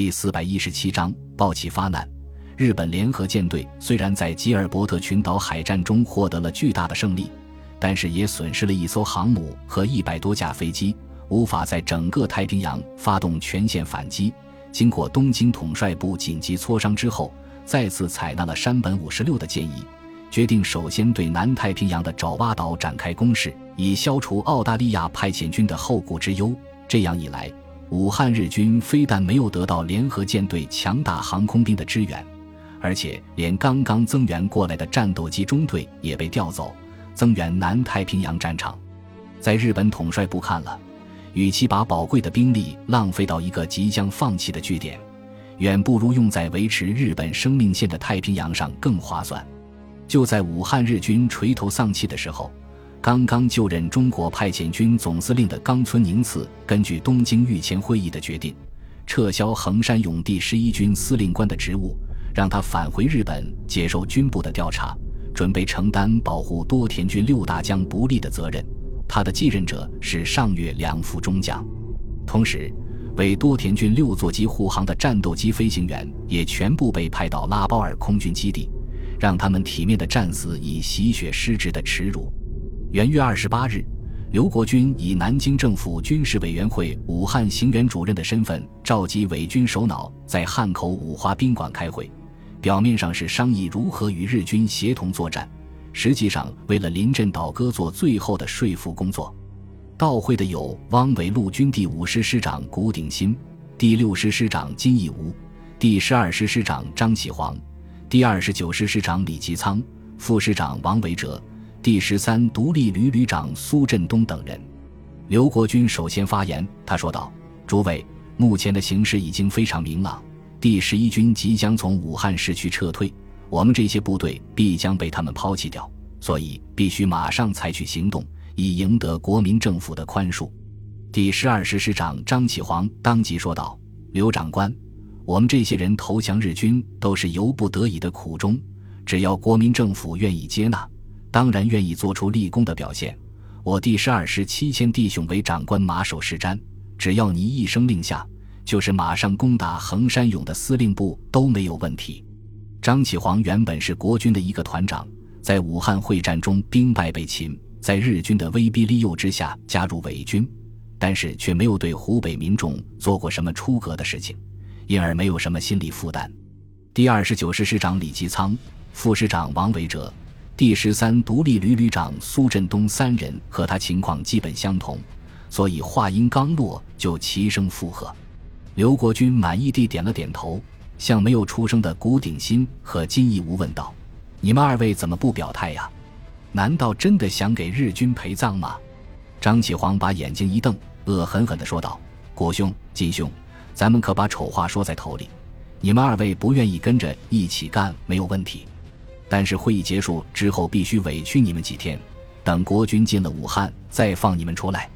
第四百一十七章暴起发难。日本联合舰队虽然在吉尔伯特群岛海战中获得了巨大的胜利，但是也损失了一艘航母和一百多架飞机，无法在整个太平洋发动全线反击。经过东京统帅部紧急磋商之后，再次采纳了山本五十六的建议，决定首先对南太平洋的爪哇岛展开攻势，以消除澳大利亚派遣军的后顾之忧。这样一来。武汉日军非但没有得到联合舰队强大航空兵的支援，而且连刚刚增援过来的战斗机中队也被调走，增援南太平洋战场。在日本统帅部看了，与其把宝贵的兵力浪费到一个即将放弃的据点，远不如用在维持日本生命线的太平洋上更划算。就在武汉日军垂头丧气的时候。刚刚就任中国派遣军总司令的冈村宁次，根据东京御前会议的决定，撤销横山勇第十一军司令官的职务，让他返回日本接受军部的调查，准备承担保护多田军六大将不利的责任。他的继任者是上越两副中将，同时，为多田军六座机护航的战斗机飞行员也全部被派到拉包尔空军基地，让他们体面的战死以洗雪失职的耻辱。元月二十八日，刘国军以南京政府军事委员会武汉行员主任的身份召集伪军首脑，在汉口五华宾馆开会，表面上是商议如何与日军协同作战，实际上为了临阵倒戈做最后的说服工作。到会的有汪伪陆军第五师师长谷鼎新、第六师师长金义吾、第十二师师长张启煌、第二十九师师长李吉仓、副师长王维哲。第十三独立旅旅长苏振东等人，刘国军首先发言。他说道：“诸位，目前的形势已经非常明朗，第十一军即将从武汉市区撤退，我们这些部队必将被他们抛弃掉，所以必须马上采取行动，以赢得国民政府的宽恕。”第十二师师长张启煌当即说道：“刘长官，我们这些人投降日军都是由不得已的苦衷，只要国民政府愿意接纳。”当然愿意做出立功的表现。我第十二师七千弟兄为长官马首是瞻，只要你一声令下，就是马上攻打横山勇的司令部都没有问题。张启煌原本是国军的一个团长，在武汉会战中兵败被擒，在日军的威逼利诱之下加入伪军，但是却没有对湖北民众做过什么出格的事情，因而没有什么心理负担。第二十九师师长李吉仓，副师长王维哲。第十三独立旅旅长苏振东三人和他情况基本相同，所以话音刚落就齐声附和。刘国军满意地点了点头，向没有出声的古鼎新和金义吾问道：“你们二位怎么不表态呀？难道真的想给日军陪葬吗？”张启煌把眼睛一瞪，恶狠狠地说道：“古兄、金兄，咱们可把丑话说在头里，你们二位不愿意跟着一起干没有问题。”但是会议结束之后，必须委屈你们几天，等国军进了武汉，再放你们出来。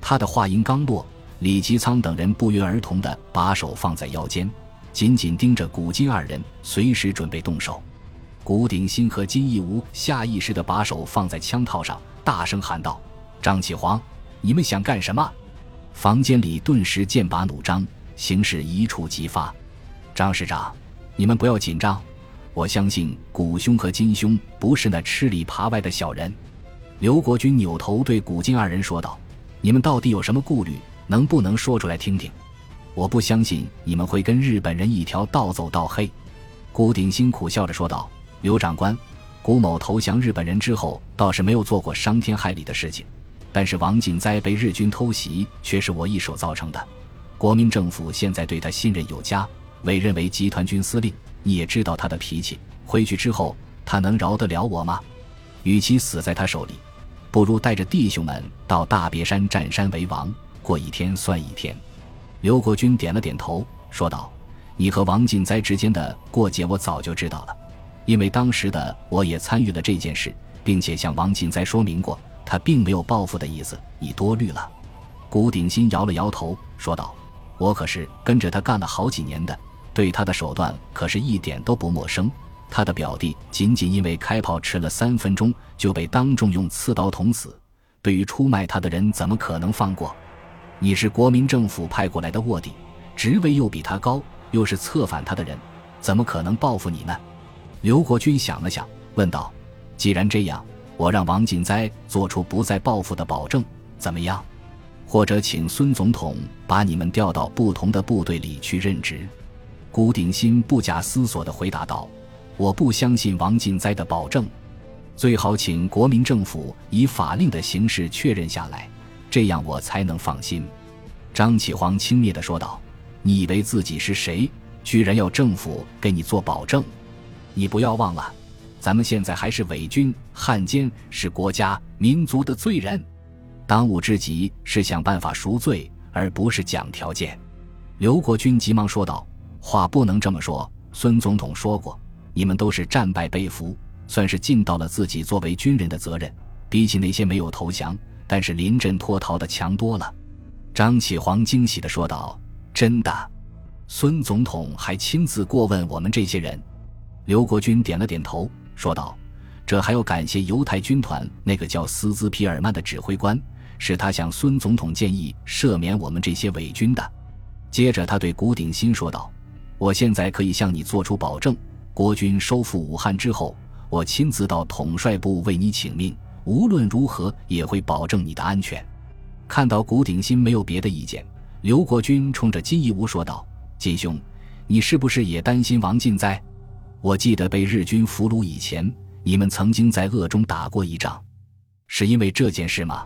他的话音刚落，李吉仓等人不约而同地把手放在腰间，紧紧盯着古今二人，随时准备动手。古鼎新和金义吾下意识地把手放在枪套上，大声喊道：“张启煌，你们想干什么？”房间里顿时剑拔弩张，形势一触即发。张师长，你们不要紧张。我相信古兄和金兄不是那吃里扒外的小人。刘国军扭头对古今二人说道：“你们到底有什么顾虑？能不能说出来听听？我不相信你们会跟日本人一条道走到黑。”古鼎新苦笑着说道：“刘长官，古某投降日本人之后，倒是没有做过伤天害理的事情，但是王进哉被日军偷袭，却是我一手造成的。国民政府现在对他信任有加，委任为集团军司令。”你也知道他的脾气，回去之后他能饶得了我吗？与其死在他手里，不如带着弟兄们到大别山占山为王，过一天算一天。刘国军点了点头，说道：“你和王进哉之间的过节，我早就知道了，因为当时的我也参与了这件事，并且向王进哉说明过，他并没有报复的意思，你多虑了。”古鼎新摇了摇头，说道：“我可是跟着他干了好几年的。”对他的手段可是一点都不陌生。他的表弟仅仅因为开炮迟了三分钟就被当众用刺刀捅死，对于出卖他的人怎么可能放过？你是国民政府派过来的卧底，职位又比他高，又是策反他的人，怎么可能报复你呢？刘国军想了想，问道：“既然这样，我让王锦哉做出不再报复的保证，怎么样？或者请孙总统把你们调到不同的部队里去任职？”古鼎新不假思索地回答道：“我不相信王进哉的保证，最好请国民政府以法令的形式确认下来，这样我才能放心。”张启煌轻蔑地说道：“你以为自己是谁？居然要政府给你做保证？”你不要忘了，咱们现在还是伪军汉奸，是国家民族的罪人。当务之急是想办法赎罪，而不是讲条件。刘国军急忙说道：“话不能这么说。孙总统说过，你们都是战败被俘，算是尽到了自己作为军人的责任。比起那些没有投降但是临阵脱逃的强多了。”张启煌惊喜地说道：“真的？孙总统还亲自过问我们这些人？”刘国军点了点头，说道：“这还要感谢犹太军团那个叫斯兹皮尔曼的指挥官，是他向孙总统建议赦免我们这些伪军的。”接着，他对古鼎新说道：“我现在可以向你做出保证，国军收复武汉之后，我亲自到统帅部为你请命，无论如何也会保证你的安全。”看到古鼎新没有别的意见，刘国军冲着金义吾说道：“金兄，你是不是也担心王进哉？”我记得被日军俘虏以前，你们曾经在鄂中打过一仗，是因为这件事吗？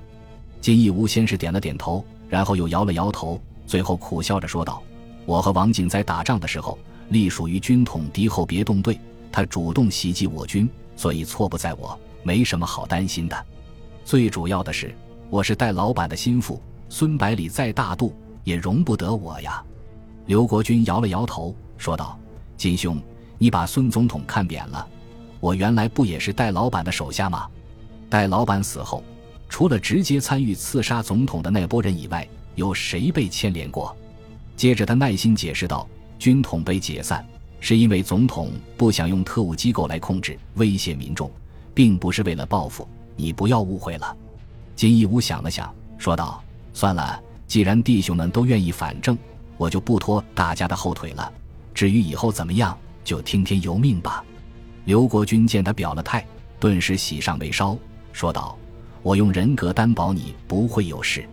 金义吾先是点了点头，然后又摇了摇头，最后苦笑着说道：“我和王景在打仗的时候，隶属于军统敌后别动队，他主动袭击我军，所以错不在我，没什么好担心的。最主要的是，我是戴老板的心腹，孙百里再大度也容不得我呀。”刘国军摇了摇头，说道：“金兄。”你把孙总统看扁了，我原来不也是戴老板的手下吗？戴老板死后，除了直接参与刺杀总统的那波人以外，有谁被牵连过？接着他耐心解释道：“军统被解散，是因为总统不想用特务机构来控制、威胁民众，并不是为了报复。你不要误会了。”金义武想了想，说道：“算了，既然弟兄们都愿意反正，我就不拖大家的后腿了。至于以后怎么样？”就听天由命吧。刘国军见他表了态，顿时喜上眉梢，说道：“我用人格担保你不会有事。”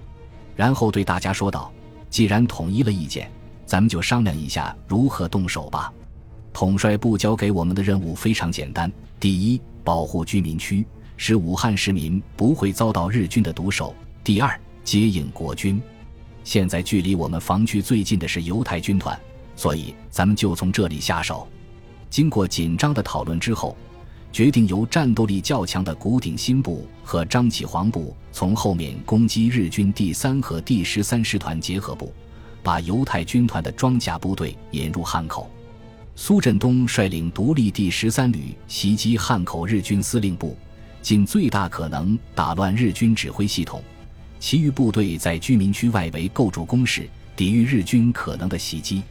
然后对大家说道：“既然统一了意见，咱们就商量一下如何动手吧。统帅部交给我们的任务非常简单：第一，保护居民区，使武汉市民不会遭到日军的毒手；第二，接应国军。现在距离我们防区最近的是犹太军团，所以咱们就从这里下手。”经过紧张的讨论之后，决定由战斗力较强的古鼎新部和张启煌部从后面攻击日军第三和第十三师团结合部，把犹太军团的装甲部队引入汉口。苏振东率领独立第十三旅袭击汉口日军司令部，尽最大可能打乱日军指挥系统。其余部队在居民区外围构筑工事，抵御日军可能的袭击。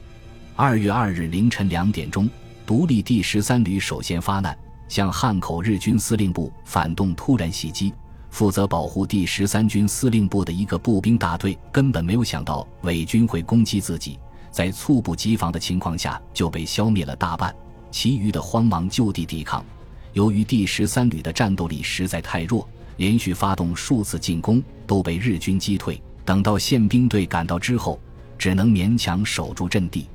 二月二日凌晨两点钟。独立第十三旅首先发难，向汉口日军司令部反动突然袭击。负责保护第十三军司令部的一个步兵大队根本没有想到伪军会攻击自己，在猝不及防的情况下就被消灭了大半，其余的慌忙就地抵抗。由于第十三旅的战斗力实在太弱，连续发动数次进攻都被日军击退。等到宪兵队赶到之后，只能勉强守住阵地。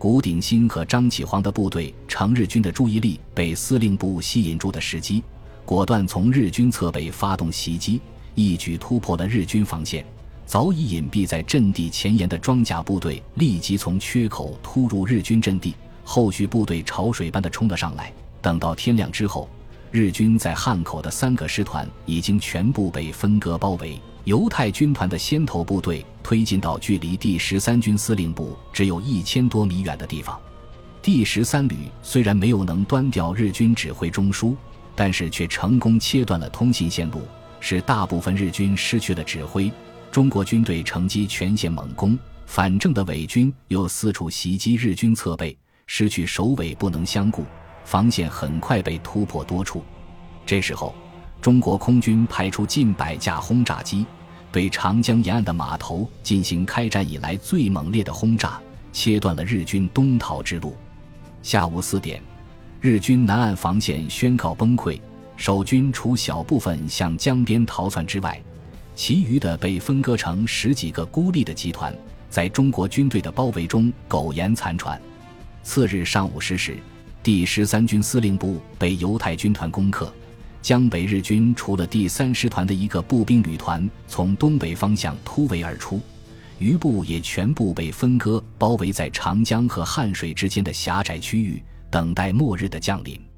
谷鼎新和张启煌的部队乘日军的注意力被司令部吸引住的时机，果断从日军侧背发动袭击，一举突破了日军防线。早已隐蔽在阵地前沿的装甲部队立即从缺口突入日军阵地，后续部队潮水般的冲了上来。等到天亮之后，日军在汉口的三个师团已经全部被分割包围。犹太军团的先头部队推进到距离第十三军司令部只有一千多米远的地方。第十三旅虽然没有能端掉日军指挥中枢，但是却成功切断了通信线路，使大部分日军失去了指挥。中国军队乘机全线猛攻，反正的伪军又四处袭击日军侧背，失去首尾不能相顾，防线很快被突破多处。这时候。中国空军派出近百架轰炸机，对长江沿岸的码头进行开战以来最猛烈的轰炸，切断了日军东逃之路。下午四点，日军南岸防线宣告崩溃，守军除小部分向江边逃窜之外，其余的被分割成十几个孤立的集团，在中国军队的包围中苟延残喘。次日上午十时，第十三军司令部被犹太军团攻克。江北日军除了第三师团的一个步兵旅团从东北方向突围而出，余部也全部被分割，包围在长江和汉水之间的狭窄区域，等待末日的降临。